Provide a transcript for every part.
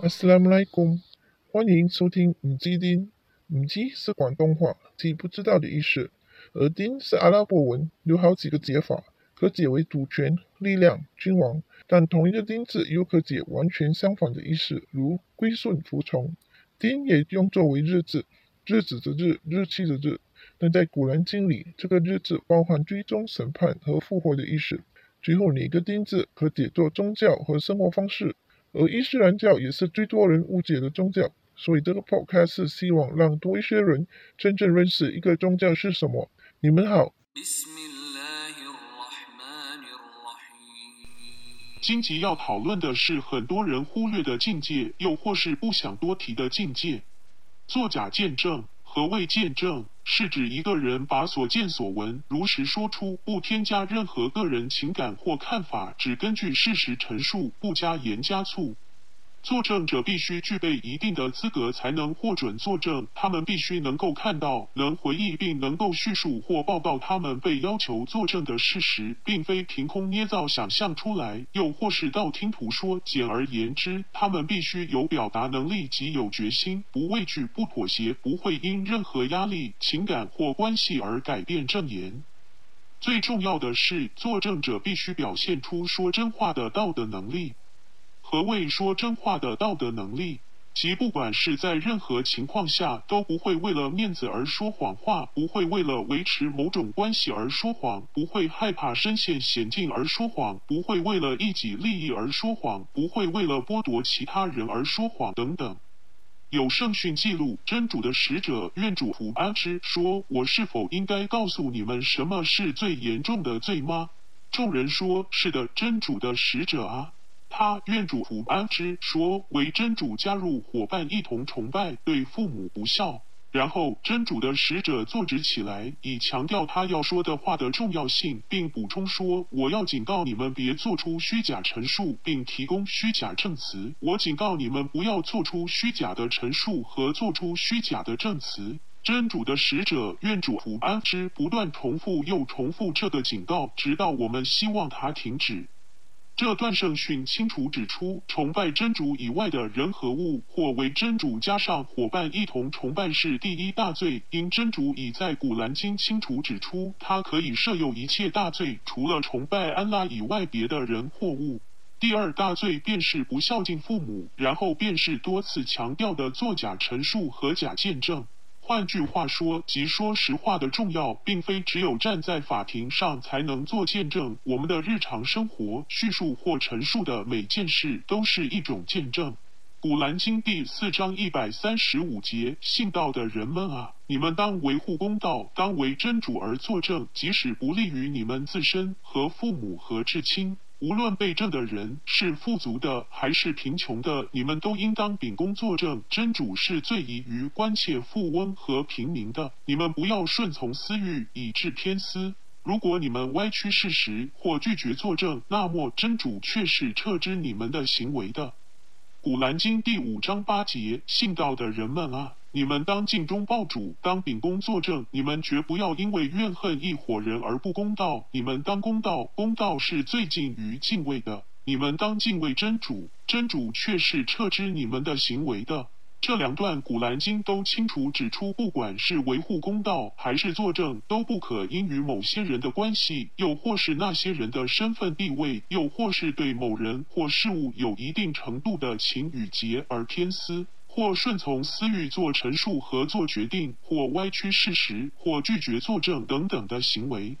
阿斯拉姆莱贡，欢迎收听五基丁。五基是广东话，即不知道的意思。而丁是阿拉伯文，有好几个解法，可解为主权、力量、君王。但同一个丁字又可解完全相反的意思，如归顺、服从。丁也用作为日字，日子的日，日期的日。但在古兰经里，这个日字包含追踪、审判和复活的意思。最后，哪个丁字可解作宗教和生活方式。而伊斯兰教也是最多人误解的宗教，所以这个 podcast 是希望让多一些人真正认识一个宗教是什么。你们好。今集要讨论的是很多人忽略的境界，又或是不想多提的境界——作假见证。何谓见证？是指一个人把所见所闻如实说出，不添加任何个人情感或看法，只根据事实陈述，不加盐加醋。作证者必须具备一定的资格才能获准作证，他们必须能够看到、能回忆并能够叙述或报告他们被要求作证的事实，并非凭空捏造、想象出来，又或是道听途说。简而言之，他们必须有表达能力及有决心，不畏惧、不妥协，不会因任何压力、情感或关系而改变证言。最重要的是，作证者必须表现出说真话的道德能力。何谓说真话的道德能力？即不管是在任何情况下，都不会为了面子而说谎话，不会为了维持某种关系而说谎，不会害怕身陷险境而说谎，不会为了一己利益而说谎，不会为了剥夺其他人而说谎等等。有圣训记录，真主的使者愿主福安之说：“我是否应该告诉你们什么是最严重的罪吗？”众人说：“是的，真主的使者啊。”他愿主福安之说：“为真主加入伙伴一同崇拜，对父母不孝。”然后真主的使者坐直起来，以强调他要说的话的重要性，并补充说：“我要警告你们，别做出虚假陈述，并提供虚假证词。我警告你们，不要做出虚假的陈述和做出虚假的证词。”真主的使者愿主福安之不断重复又重复这个警告，直到我们希望他停止。这段圣训清楚指出，崇拜真主以外的人和物，或为真主加上伙伴一同崇拜是第一大罪。因真主已在古兰经清楚指出，他可以设有一切大罪，除了崇拜安拉以外别的人或物。第二大罪便是不孝敬父母，然后便是多次强调的作假陈述和假见证。换句话说，即说实话的重要，并非只有站在法庭上才能做见证。我们的日常生活叙述或陈述的每件事，都是一种见证。古兰经第四章一百三十五节：信道的人们啊，你们当维护公道，当为真主而作证，即使不利于你们自身和父母和至亲。无论被证的人是富足的还是贫穷的，你们都应当秉公作证。真主是最宜于关切富翁和平民的。你们不要顺从私欲以致偏私。如果你们歪曲事实或拒绝作证，那么真主却是撤知你们的行为的。古兰经第五章八节：信道的人们啊！你们当尽忠报主，当秉公作证。你们绝不要因为怨恨一伙人而不公道。你们当公道，公道是最近于敬畏的。你们当敬畏真主，真主却是撤知你们的行为的。这两段古兰经都清楚指出，不管是维护公道还是作证，都不可因与某些人的关系，又或是那些人的身份地位，又或是对某人或事物有一定程度的情与结而偏私。或顺从私欲做陈述和做决定，或歪曲事实，或拒绝作证等等的行为，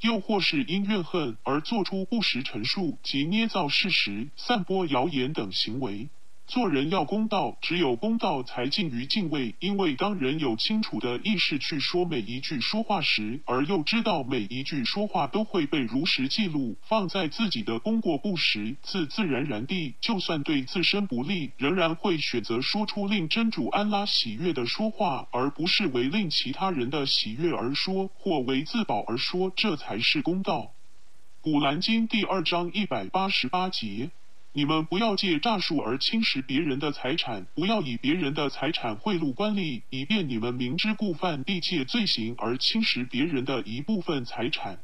又或是因怨恨而做出不实陈述及捏造事实、散播谣言等行为。做人要公道，只有公道才近于敬畏。因为当人有清楚的意识去说每一句说话时，而又知道每一句说话都会被如实记录，放在自己的功过簿时，自自然然地，就算对自身不利，仍然会选择说出令真主安拉喜悦的说话，而不是为令其他人的喜悦而说，或为自保而说，这才是公道。古兰经第二章一百八十八节。你们不要借诈术而侵蚀别人的财产，不要以别人的财产贿赂官吏，以便你们明知故犯地界罪行而侵蚀别人的一部分财产。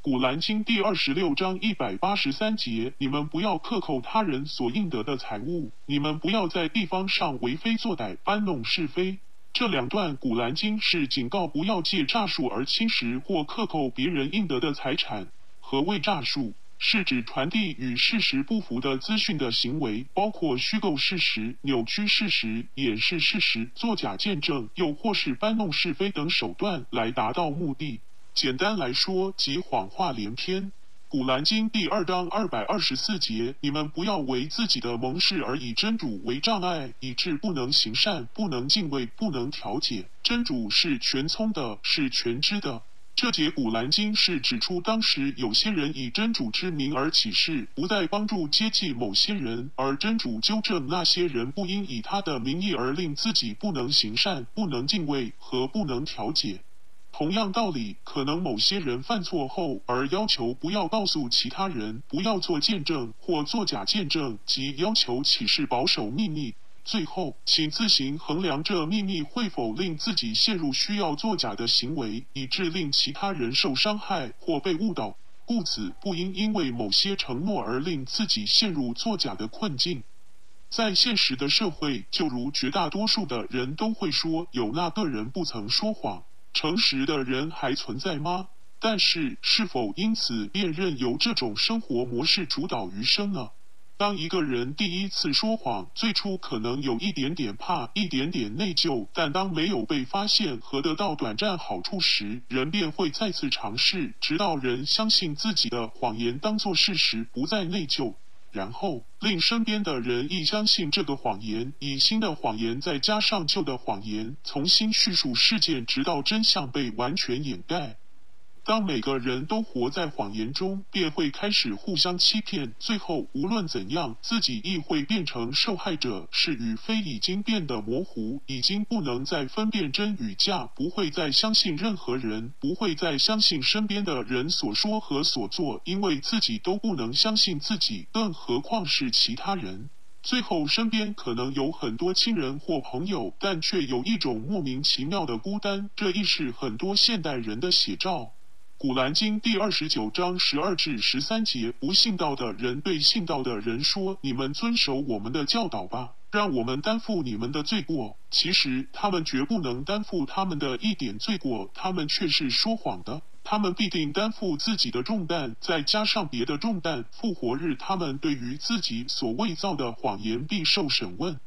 古兰经第二十六章一百八十三节：你们不要克扣他人所应得的财物，你们不要在地方上为非作歹，搬弄是非。这两段古兰经是警告不要借诈术而侵蚀或克扣别人应得的财产。何谓诈术？是指传递与事实不符的资讯的行为，包括虚构事实、扭曲事实、掩饰事实、作假见证，又或是搬弄是非等手段来达到目的。简单来说，即谎话连篇。古兰经第二章二百二十四节：你们不要为自己的盟誓而以真主为障碍，以致不能行善、不能敬畏、不能调解。真主是全聪的，是全知的。这节古兰经是指出，当时有些人以真主之名而起誓，不再帮助接济某些人，而真主纠正那些人不应以他的名义而令自己不能行善、不能敬畏和不能调解。同样道理，可能某些人犯错后，而要求不要告诉其他人，不要做见证或作假见证，即要求启示保守秘密。最后，请自行衡量这秘密会否令自己陷入需要作假的行为，以致令其他人受伤害或被误导。故此，不应因为某些承诺而令自己陷入作假的困境。在现实的社会，就如绝大多数的人都会说，有那个人不曾说谎。诚实的人还存在吗？但是，是否因此便任由这种生活模式主导余生呢？当一个人第一次说谎，最初可能有一点点怕，一点点内疚，但当没有被发现和得到短暂好处时，人便会再次尝试，直到人相信自己的谎言当作事实，不再内疚。然后令身边的人亦相信这个谎言，以新的谎言再加上旧的谎言，重新叙述事件，直到真相被完全掩盖。当每个人都活在谎言中，便会开始互相欺骗，最后无论怎样，自己亦会变成受害者。是与非已经变得模糊，已经不能再分辨真与假，不会再相信任何人，不会再相信身边的人所说和所做，因为自己都不能相信自己，更何况是其他人。最后，身边可能有很多亲人或朋友，但却有一种莫名其妙的孤单，这亦是很多现代人的写照。古兰经第二十九章十二至十三节：不信道的人对信道的人说：“你们遵守我们的教导吧，让我们担负你们的罪过。”其实他们绝不能担负他们的一点罪过，他们却是说谎的。他们必定担负自己的重担，再加上别的重担。复活日，他们对于自己所伪造的谎言必受审问。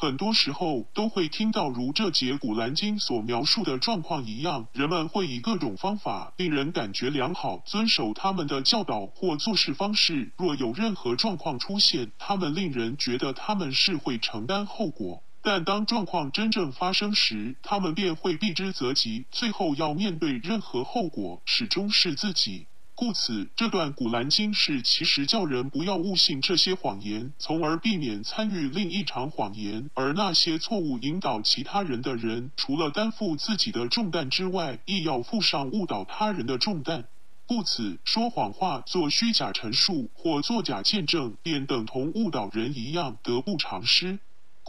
很多时候都会听到如这节古兰经所描述的状况一样，人们会以各种方法令人感觉良好，遵守他们的教导或做事方式。若有任何状况出现，他们令人觉得他们是会承担后果。但当状况真正发生时，他们便会避之则吉，最后要面对任何后果，始终是自己。故此，这段古兰经是其实叫人不要误信这些谎言，从而避免参与另一场谎言。而那些错误引导其他人的人，除了担负自己的重担之外，亦要负上误导他人的重担。故此，说谎话、做虚假陈述或作假见证，便等同误导人一样，得不偿失。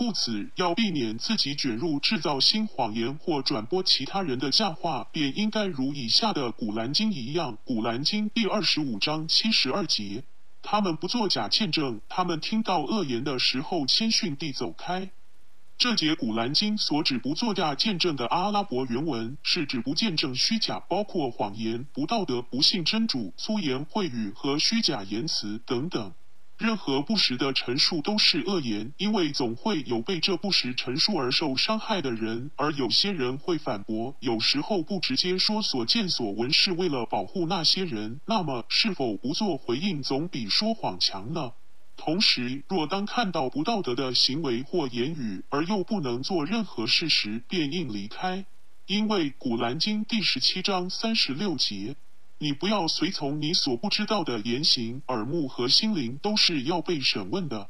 故此，要避免自己卷入制造新谎言或转播其他人的假话，便应该如以下的《古兰经》一样，《古兰经》第二十五章七十二节：他们不作假见证，他们听到恶言的时候，谦逊地走开。这节《古兰经》所指不作假见证的阿拉伯原文，是指不见证虚假，包括谎言、不道德、不信真主、粗言秽语和虚假言辞等等。任何不实的陈述都是恶言，因为总会有被这不实陈述而受伤害的人，而有些人会反驳，有时候不直接说所见所闻是为了保护那些人，那么是否不做回应总比说谎强呢？同时，若当看到不道德的行为或言语，而又不能做任何事时，便应离开，因为《古兰经》第十七章三十六节。你不要随从你所不知道的言行，耳目和心灵都是要被审问的。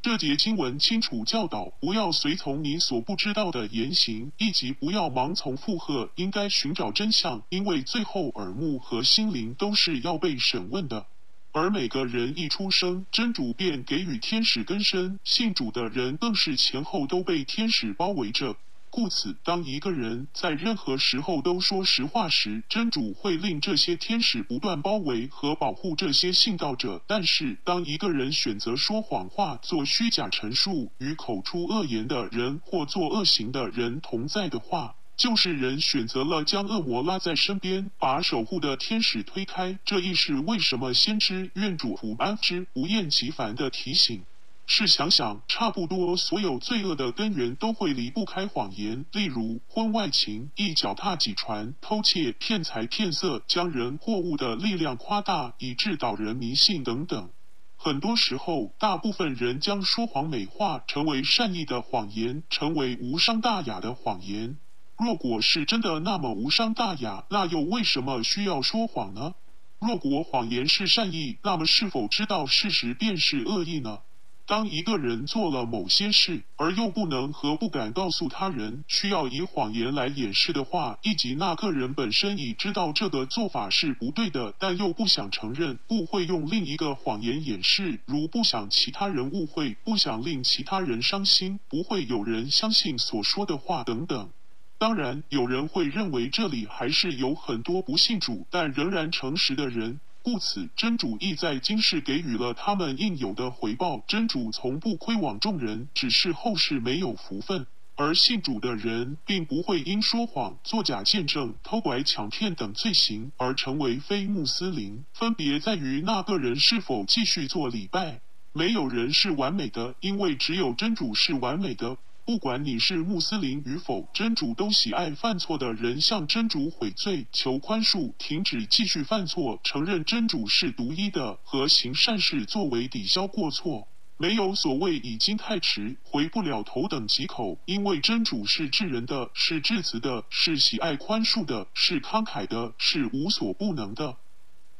这节经文清楚教导，不要随从你所不知道的言行，以及不要盲从附和，应该寻找真相，因为最后耳目和心灵都是要被审问的。而每个人一出生，真主便给予天使根身，信主的人更是前后都被天使包围着。故此，当一个人在任何时候都说实话时，真主会令这些天使不断包围和保护这些信道者。但是，当一个人选择说谎话、做虚假陈述、与口出恶言的人或做恶行的人同在的话，就是人选择了将恶魔拉在身边，把守护的天使推开。这亦是为什么先知愿主福安之不厌其烦的提醒。是想想，差不多所有罪恶的根源都会离不开谎言，例如婚外情、一脚踏几船、偷窃、骗财骗色、将人货物的力量夸大以致导人迷信等等。很多时候，大部分人将说谎美化，成为善意的谎言，成为无伤大雅的谎言。若果是真的那么无伤大雅，那又为什么需要说谎呢？若果谎言是善意，那么是否知道事实便是恶意呢？当一个人做了某些事，而又不能和不敢告诉他人，需要以谎言来掩饰的话，以及那个人本身已知道这个做法是不对的，但又不想承认，故会用另一个谎言掩饰，如不想其他人误会，不想令其他人伤心，不会有人相信所说的话等等。当然，有人会认为这里还是有很多不信主但仍然诚实的人。故此，真主亦在今世给予了他们应有的回报。真主从不亏枉众人，只是后世没有福分。而信主的人，并不会因说谎、作假见证、偷拐抢骗等罪行而成为非穆斯林。分别在于那个人是否继续做礼拜。没有人是完美的，因为只有真主是完美的。不管你是穆斯林与否，真主都喜爱犯错的人向真主悔罪、求宽恕、停止继续犯错、承认真主是独一的和行善事作为抵消过错。没有所谓已经太迟、回不了头等几口，因为真主是至仁的，是至慈的，是喜爱宽恕的，是慷慨的，是无所不能的。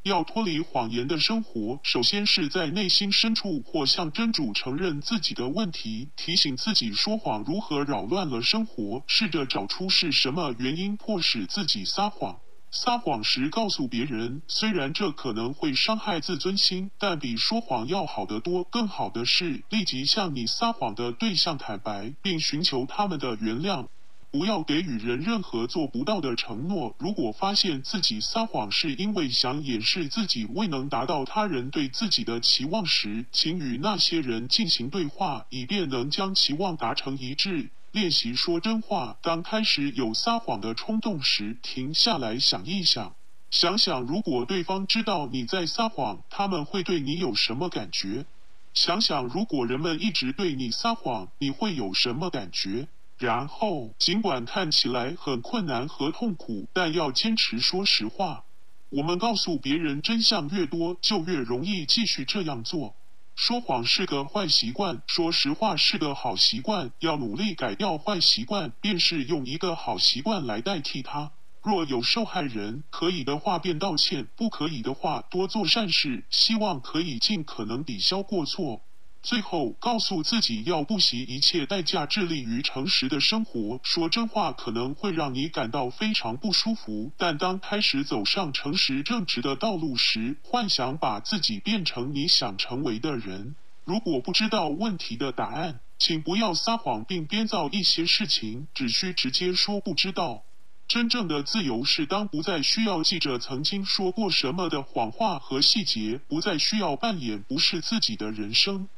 要脱离谎言的生活，首先是在内心深处或向真主承认自己的问题，提醒自己说谎如何扰乱了生活，试着找出是什么原因迫使自己撒谎。撒谎时告诉别人，虽然这可能会伤害自尊心，但比说谎要好得多。更好的是立即向你撒谎的对象坦白，并寻求他们的原谅。不要给予人任何做不到的承诺。如果发现自己撒谎是因为想掩饰自己未能达到他人对自己的期望时，请与那些人进行对话，以便能将期望达成一致。练习说真话。当开始有撒谎的冲动时，停下来想一想，想想如果对方知道你在撒谎，他们会对你有什么感觉？想想如果人们一直对你撒谎，你会有什么感觉？然后，尽管看起来很困难和痛苦，但要坚持说实话。我们告诉别人真相越多，就越容易继续这样做。说谎是个坏习惯，说实话是个好习惯。要努力改掉坏习惯，便是用一个好习惯来代替它。若有受害人，可以的话便道歉，不可以的话多做善事，希望可以尽可能抵消过错。最后，告诉自己要不惜一切代价致力于诚实的生活。说真话可能会让你感到非常不舒服，但当开始走上诚实正直的道路时，幻想把自己变成你想成为的人。如果不知道问题的答案，请不要撒谎并编造一些事情，只需直接说不知道。真正的自由是当不再需要记着曾经说过什么的谎话和细节，不再需要扮演不是自己的人生。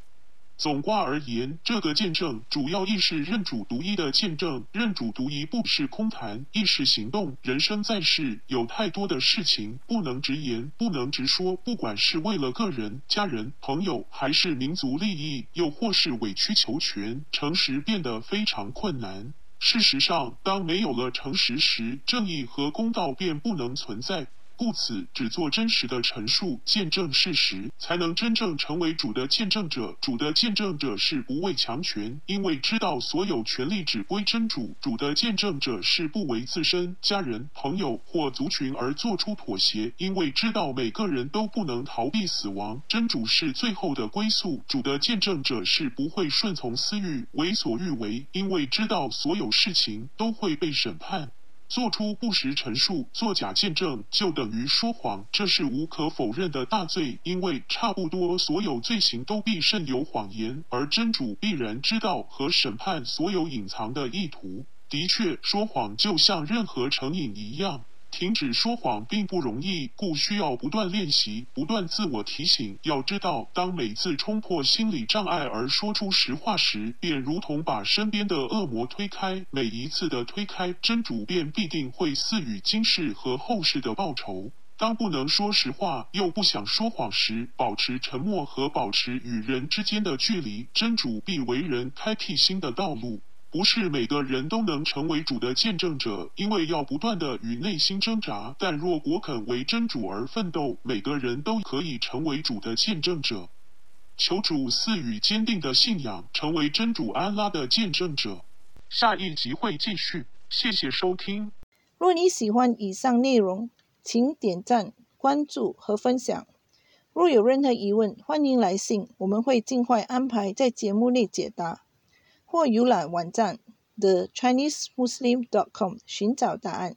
总括而言，这个见证主要亦是认主独一的见证。认主独一不是空谈，亦是行动。人生在世，有太多的事情不能直言，不能直说。不管是为了个人、家人、朋友，还是民族利益，又或是委曲求全，诚实变得非常困难。事实上，当没有了诚实时，正义和公道便不能存在。故此，只做真实的陈述，见证事实，才能真正成为主的见证者。主的见证者是不畏强权，因为知道所有权力只归真主。主的见证者是不为自身、家人、朋友或族群而做出妥协，因为知道每个人都不能逃避死亡。真主是最后的归宿。主的见证者是不会顺从私欲、为所欲为，因为知道所有事情都会被审判。做出不实陈述、作假见证，就等于说谎，这是无可否认的大罪。因为差不多所有罪行都必甚有谎言，而真主必然知道和审判所有隐藏的意图。的确，说谎就像任何成瘾一样，停止说谎并不容易，故需要不断练习，不断自我提醒。要知道，当每次冲破心理障碍而说出实话时，便如同把身边的恶魔推开。每一次的推开，真主便必定会赐予今世和后世的报酬。当不能说实话又不想说谎时，保持沉默和保持与人之间的距离，真主必为人开辟新的道路。不是每个人都能成为主的见证者，因为要不断的与内心挣扎。但若果肯为真主而奋斗，每个人都可以成为主的见证者。求主赐予坚定的信仰，成为真主安拉的见证者。下一集会继续，谢谢收听。若你喜欢以上内容，请点赞、关注和分享。若有任何疑问，欢迎来信，我们会尽快安排在节目内解答。或浏览网站 thechinesemuslim.com 寻找答案。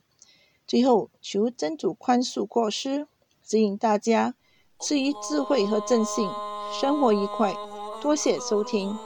最后，求真主宽恕过失，指引大家赐予智慧和正信，生活愉快。多谢收听。